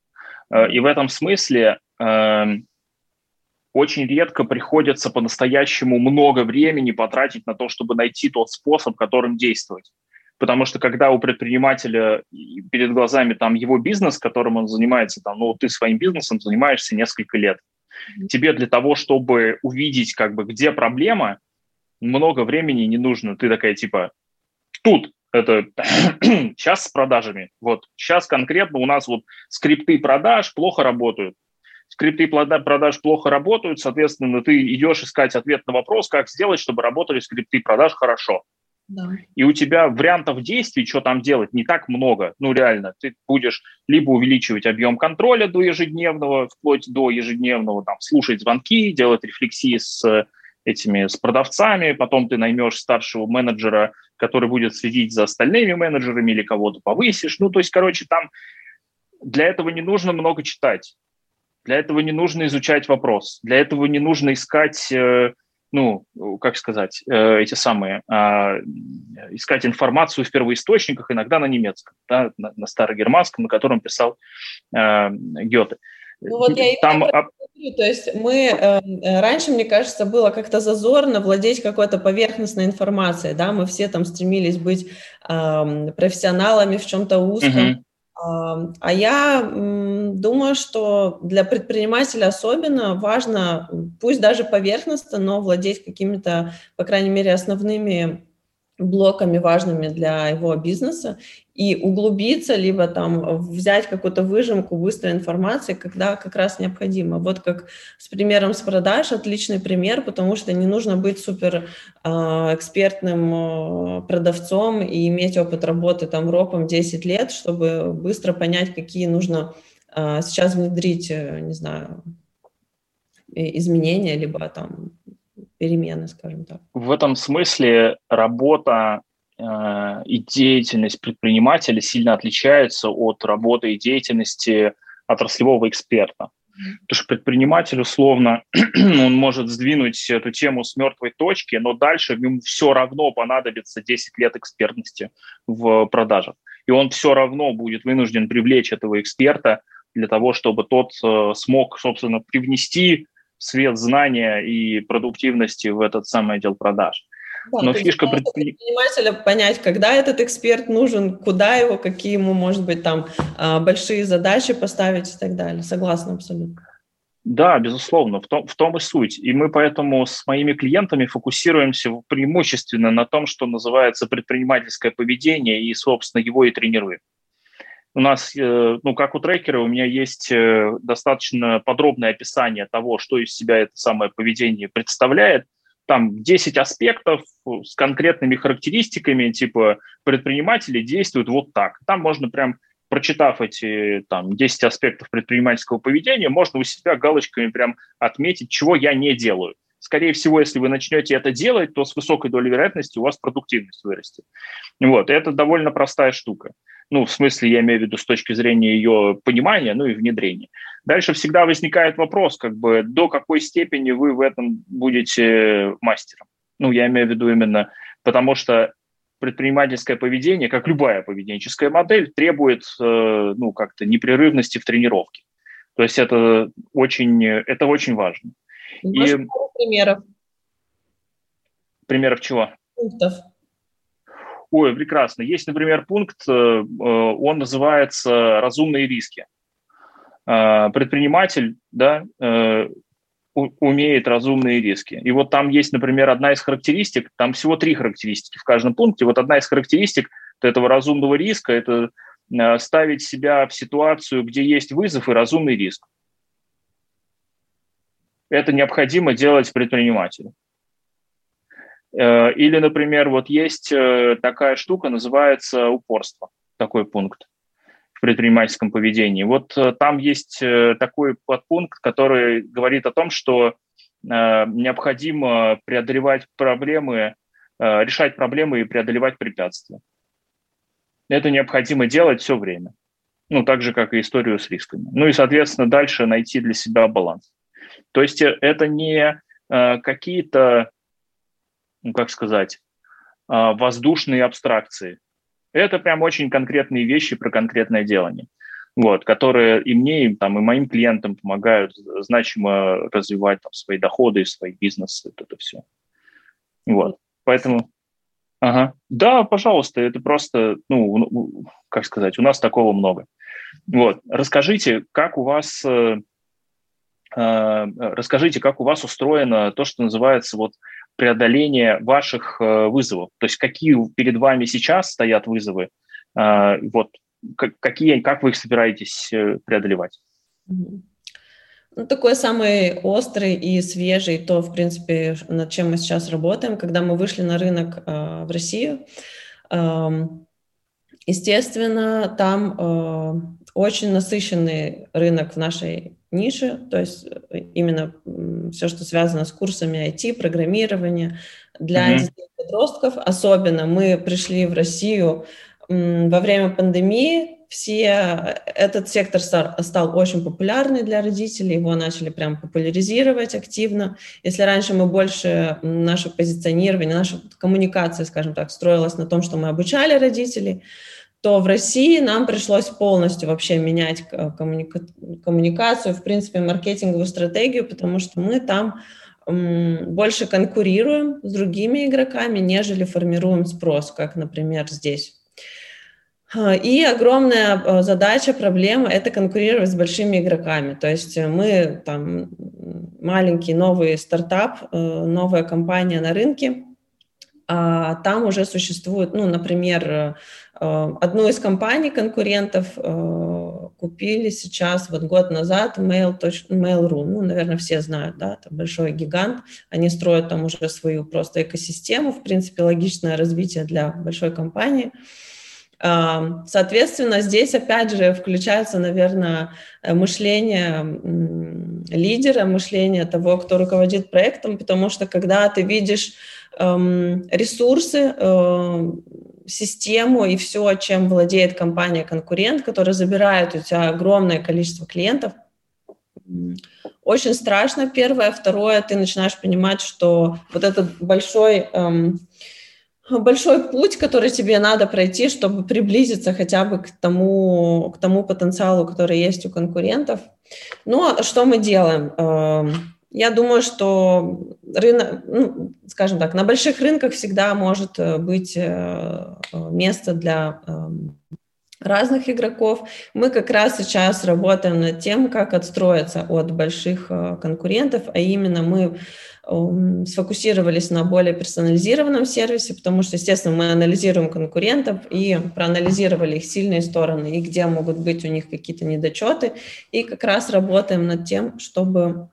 Э, и в этом смысле э, очень редко приходится по-настоящему много времени потратить на то, чтобы найти тот способ, которым действовать. Потому что когда у предпринимателя перед глазами там его бизнес, которым он занимается, там, ну, ты своим бизнесом занимаешься несколько лет – Тебе для того, чтобы увидеть, как бы, где проблема, много времени не нужно. Ты такая, типа, тут это [CLEARS THROAT] сейчас с продажами. Вот сейчас конкретно у нас вот скрипты продаж плохо работают. Скрипты продаж плохо работают, соответственно, ты идешь искать ответ на вопрос, как сделать, чтобы работали скрипты продаж хорошо. И у тебя вариантов действий, что там делать, не так много. Ну, реально, ты будешь либо увеличивать объем контроля до ежедневного, вплоть до ежедневного, там, слушать звонки, делать рефлексии с этими, с продавцами, потом ты наймешь старшего менеджера, который будет следить за остальными менеджерами или кого-то повысишь. Ну, то есть, короче, там для этого не нужно много читать. Для этого не нужно изучать вопрос. Для этого не нужно искать э, ну, как сказать, э, эти самые, а, искать информацию в первоисточниках, иногда на немецком, да, на, на старогерманском, на котором писал э, Гёте. Ну вот я Там... и То есть мы э, раньше, мне кажется, было как-то зазорно владеть какой-то поверхностной информацией, да, мы все там стремились быть э, профессионалами в чем-то узком. Uh-huh. А я думаю, что для предпринимателя особенно важно, пусть даже поверхностно, но владеть какими-то, по крайней мере, основными блоками важными для его бизнеса и углубиться, либо там взять какую-то выжимку быстрой информации, когда как раз необходимо. Вот как с примером с продаж, отличный пример, потому что не нужно быть супер э, экспертным э, продавцом и иметь опыт работы там ропом 10 лет, чтобы быстро понять, какие нужно э, сейчас внедрить, э, не знаю, изменения, либо там перемены, скажем так. В этом смысле работа и деятельность предпринимателя сильно отличается от работы и деятельности отраслевого эксперта. Потому что предприниматель, условно, [CLEARS THROAT] он может сдвинуть эту тему с мертвой точки, но дальше ему все равно понадобится 10 лет экспертности в продажах. И он все равно будет вынужден привлечь этого эксперта для того, чтобы тот э, смог, собственно, привнести свет знания и продуктивности в этот самый отдел продаж. Да, Но фишка предпринимателя понять, когда этот эксперт нужен, куда его, какие ему, может быть, там а, большие задачи поставить и так далее. Согласна абсолютно. Да, безусловно, в том, в том и суть. И мы поэтому с моими клиентами фокусируемся преимущественно на том, что называется предпринимательское поведение, и, собственно, его и тренируем у нас, э, ну, как у трекера, у меня есть э, достаточно подробное описание того, что из себя это самое поведение представляет. Там 10 аспектов с конкретными характеристиками, типа предприниматели действуют вот так. Там можно прям прочитав эти там, 10 аспектов предпринимательского поведения, можно у себя галочками прям отметить, чего я не делаю. Скорее всего, если вы начнете это делать, то с высокой долей вероятности у вас продуктивность вырастет. Вот, это довольно простая штука. Ну, в смысле, я имею в виду с точки зрения ее понимания, ну и внедрения. Дальше всегда возникает вопрос, как бы, до какой степени вы в этом будете мастером. Ну, я имею в виду именно потому, что предпринимательское поведение, как любая поведенческая модель, требует, э, ну, как-то непрерывности в тренировке. То есть это очень, это очень важно. Может, и... примеров. Примеров чего? Пунктов. Ой, прекрасно. Есть, например, пункт, э, э, он называется «разумные риски». Э, предприниматель да, умеет разумные риски. И вот там есть, например, одна из характеристик, там всего три характеристики в каждом пункте. Вот одна из характеристик этого разумного риска – это ставить себя в ситуацию, где есть вызов и разумный риск. Это необходимо делать предпринимателю. Э, или, например, вот есть э, такая штука, называется упорство, такой пункт в предпринимательском поведении. Вот э, там есть такой подпункт, который говорит о том, что необходимо преодолевать проблемы, решать проблемы и преодолевать препятствия. Это необходимо делать все время. Ну, так же, как и историю с рисками. Ну и, соответственно, дальше найти для себя баланс. То есть это не какие-то ну, как сказать, а, воздушные абстракции. Это прям очень конкретные вещи про конкретное делание, вот, которые и мне, и, там, и моим клиентам помогают значимо развивать там, свои доходы, свои бизнесы, вот это все. Вот, поэтому... Ага. Да, пожалуйста, это просто, ну, как сказать, у нас такого много. Вот, расскажите, как у вас, э, э, расскажите, как у вас устроено то, что называется вот преодоления ваших э, вызовов. То есть какие перед вами сейчас стоят вызовы, э, вот какие, как вы их собираетесь э, преодолевать? Ну, такой самый острый и свежий, то, в принципе, над чем мы сейчас работаем, когда мы вышли на рынок э, в Россию. Э, естественно, там э, очень насыщенный рынок в нашей нише, то есть э, именно все, что связано с курсами IT, программирования для mm-hmm. детей подростков. Особенно мы пришли в Россию во время пандемии, все, э, этот сектор стал, стал очень популярный для родителей, его начали прям популяризировать активно. Если раньше мы больше, наше позиционирование, наша коммуникация, скажем так, строилась на том, что мы обучали родителей, то в России нам пришлось полностью вообще менять коммуника- коммуникацию, в принципе, маркетинговую стратегию, потому что мы там больше конкурируем с другими игроками, нежели формируем спрос, как, например, здесь. И огромная э, задача, проблема – это конкурировать с большими игроками. То есть мы там маленький новый стартап, э, новая компания на рынке, а там уже существует, ну, например, э, одну из компаний конкурентов купили сейчас, вот год назад, Mail. Mail.ru, ну, наверное, все знают, да, это большой гигант, они строят там уже свою просто экосистему, в принципе, логичное развитие для большой компании. Соответственно, здесь опять же включается, наверное, мышление лидера, мышление того, кто руководит проектом, потому что когда ты видишь эм, ресурсы, э, систему и все, чем владеет компания-конкурент, которая забирает у тебя огромное количество клиентов, очень страшно, первое. Второе, ты начинаешь понимать, что вот этот большой эм, большой путь, который тебе надо пройти, чтобы приблизиться хотя бы к тому, к тому потенциалу, который есть у конкурентов. Ну, а что мы делаем? Эм, я думаю, что рынок, ну, скажем так, на больших рынках всегда может э, быть э, место для эм, разных игроков. Мы как раз сейчас работаем над тем, как отстроиться от больших э, конкурентов, а именно мы сфокусировались на более персонализированном сервисе, потому что, естественно, мы анализируем конкурентов и проанализировали их сильные стороны и где могут быть у них какие-то недочеты, и как раз работаем над тем, чтобы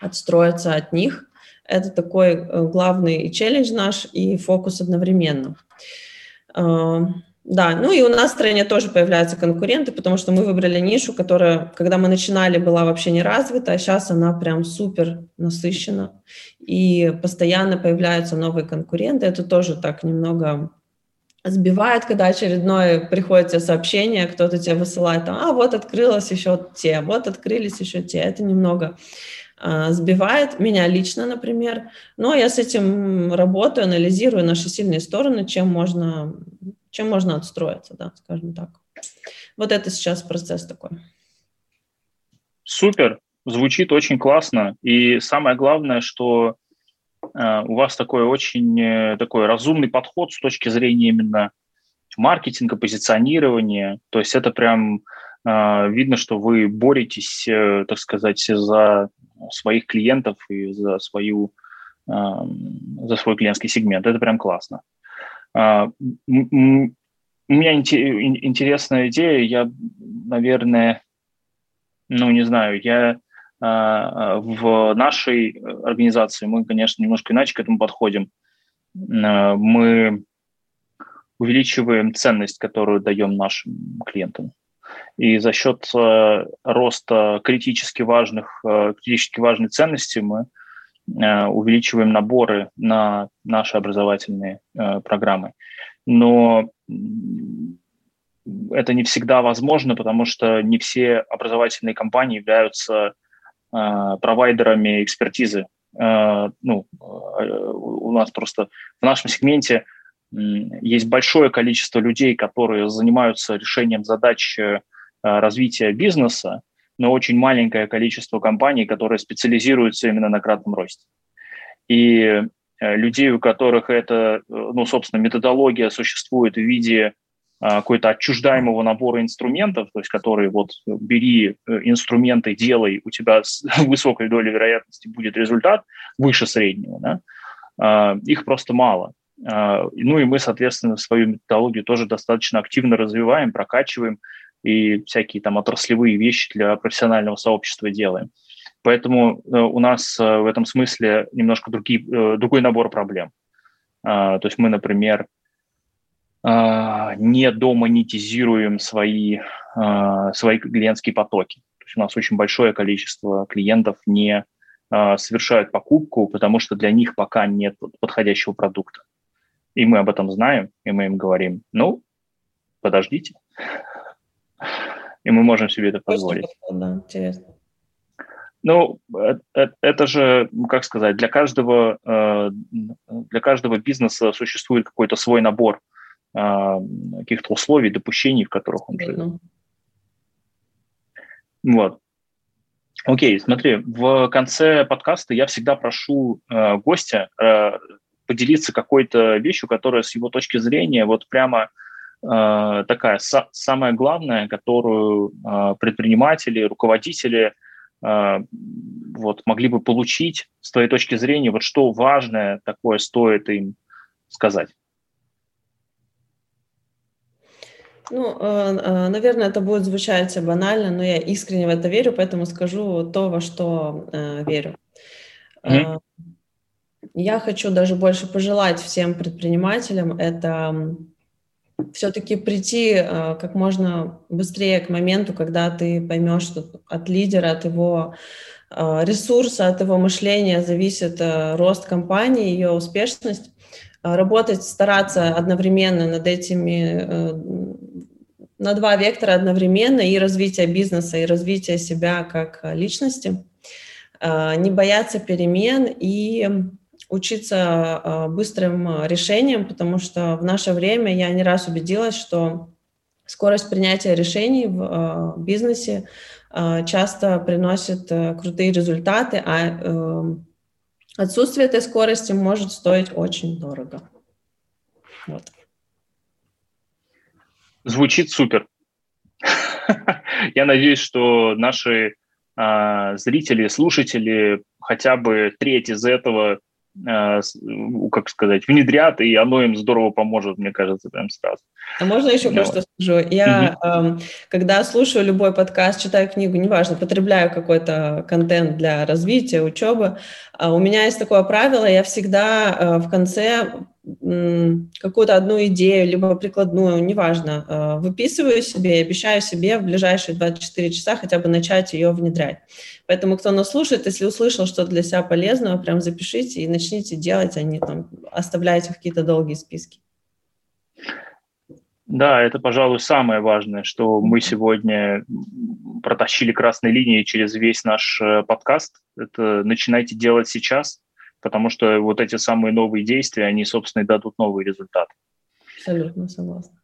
отстроиться от них. Это такой э, главный челлендж наш и фокус одновременно. Э, да, ну и у нас в стране тоже появляются конкуренты, потому что мы выбрали нишу, которая, когда мы начинали, была вообще не развита, а сейчас она прям супер насыщена. И постоянно появляются новые конкуренты. Это тоже так немного сбивает, когда очередное приходит тебе сообщение, кто-то тебе высылает, а вот открылось еще те, вот открылись еще те. Это немного сбивает меня лично, например. Но я с этим работаю, анализирую наши сильные стороны, чем можно чем можно отстроиться, да, скажем так. Вот это сейчас процесс такой. Супер, звучит очень классно. И самое главное, что э, у вас такой очень э, такой разумный подход с точки зрения именно маркетинга, позиционирования. То есть это прям э, видно, что вы боретесь, э, так сказать, за своих клиентов и за свою э, за свой клиентский сегмент. Это прям классно. А, у меня интересная идея, я, наверное, ну, не знаю, я а, в нашей организации, мы, конечно, немножко иначе к этому подходим. А, мы увеличиваем ценность, которую даем нашим клиентам. И за счет роста критически важных, критически важной ценности мы Э, увеличиваем наборы на наши образовательные э, программы. Но это не всегда возможно, потому что не все образовательные компании являются э, провайдерами экспертизы. Ну, у нас просто в нашем сегменте есть большое количество людей, которые занимаются решением задач развития бизнеса, но очень маленькое количество компаний, которые специализируются именно на кратном росте. И э, людей, у которых это, э, ну, собственно, методология существует в виде а, какой-то отчуждаемого набора инструментов, то есть которые вот бери э, инструменты, делай, у тебя с [LAUGHS] высокой долей вероятности будет результат выше среднего, да? А, их просто мало. А, ну и мы, соответственно, свою методологию тоже достаточно активно развиваем, прокачиваем, и всякие там отраслевые вещи для профессионального сообщества делаем. Поэтому э, у нас э, в этом смысле немножко другие, э, другой набор проблем. А, то есть мы, например, а, не домонетизируем свои, свои клиентские потоки. То есть у нас очень большое количество клиентов не совершают покупку, потому что для них пока нет подходящего продукта. И мы об этом знаем, и мы им говорим, ну, подождите, и мы можем себе это позволить. Да, интересно. Ну, э, э, это же, как сказать, для каждого, э, для каждого бизнеса существует какой-то свой набор каких-то условий, допущений, в которых он живет. Вот. Окей, смотри, в конце подкаста я всегда прошу э, гостя э, поделиться какой-то вещью, которая с его точки зрения вот прямо э, такая са- самая главная, которую э, предприниматели, руководители э, вот могли бы получить с твоей точки зрения, вот что важное такое стоит им сказать. Ну, э, э, наверное, это будет звучать банально, но я искренне в это верю, поэтому скажу то, во что э, верю. Mm-hmm. Я хочу даже больше пожелать всем предпринимателям это все-таки прийти как можно быстрее к моменту, когда ты поймешь, что от лидера, от его ресурса, от его мышления зависит рост компании, ее успешность. Работать, стараться одновременно над этими на два вектора одновременно и развитие бизнеса, и развитие себя как э, личности, э, не бояться перемен и учиться э, быстрым решениям, потому что в наше время я не раз убедилась, что скорость принятия решений в бизнесе часто приносит крутые результаты, а отсутствие этой скорости может стоить очень дорого. Вот. Звучит супер. [LAUGHS] Я надеюсь, что наши э, зрители, слушатели хотя бы треть из этого, э, как сказать, внедрят, и оно им здорово поможет, мне кажется, прям сразу. А можно еще ну, кое-что скажу? Я, угу. э, когда слушаю любой подкаст, читаю книгу, неважно, потребляю какой-то контент для развития, учебы, э, у меня есть такое правило, я всегда э, в конце какую-то одну идею, либо прикладную, неважно, э, выписываю себе и обещаю себе в ближайшие 24 часа хотя бы начать ее внедрять. Поэтому, кто нас слушает, если услышал что-то для себя полезного, прям запишите и начните делать, а не там оставляйте какие-то долгие списки. Да, это, пожалуй, самое важное, что мы сегодня протащили красной линии через весь наш э, подкаст. Это начинайте делать сейчас, потому что вот эти самые новые действия, они, собственно, и дадут новые результаты. Абсолютно согласна.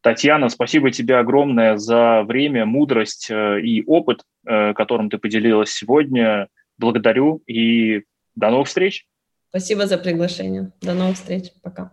Татьяна, спасибо тебе огромное за время, мудрость э, и опыт, э, которым ты поделилась сегодня. Благодарю и до новых встреч. Спасибо за приглашение. До новых встреч. Пока.